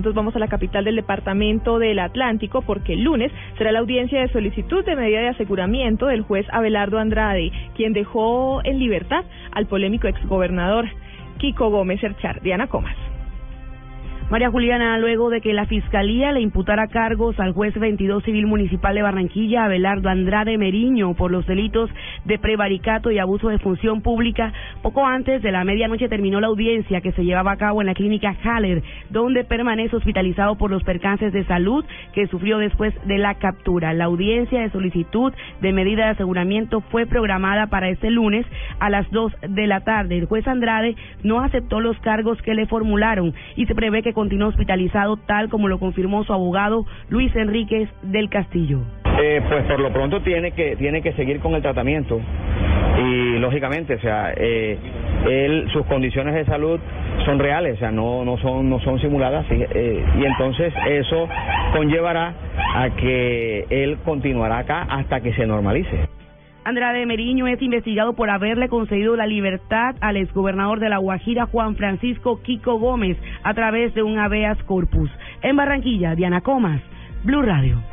Entonces vamos a la capital del departamento del Atlántico porque el lunes será la audiencia de solicitud de medida de aseguramiento del juez Abelardo Andrade, quien dejó en libertad al polémico exgobernador Kiko Gómez Erchar. Diana Comas. María Juliana, luego de que la Fiscalía le imputara cargos al juez 22 civil municipal de Barranquilla, Abelardo Andrade Meriño, por los delitos de prevaricato y abuso de función pública, poco antes de la medianoche terminó la audiencia que se llevaba a cabo en la clínica Haller, donde permanece hospitalizado por los percances de salud que sufrió después de la captura. La audiencia de solicitud de medida de aseguramiento fue programada para este lunes a las 2 de la tarde. El juez Andrade no aceptó los cargos que le formularon y se prevé que continúa hospitalizado tal como lo confirmó su abogado Luis Enríquez del Castillo. Eh, pues por lo pronto tiene que tiene que seguir con el tratamiento y lógicamente, o sea, eh, él sus condiciones de salud son reales, o sea, no no son no son simuladas eh, y entonces eso conllevará a que él continuará acá hasta que se normalice. Andrade Meriño es investigado por haberle concedido la libertad al exgobernador de La Guajira, Juan Francisco Kiko Gómez, a través de un habeas corpus. En Barranquilla, Diana Comas, Blue Radio.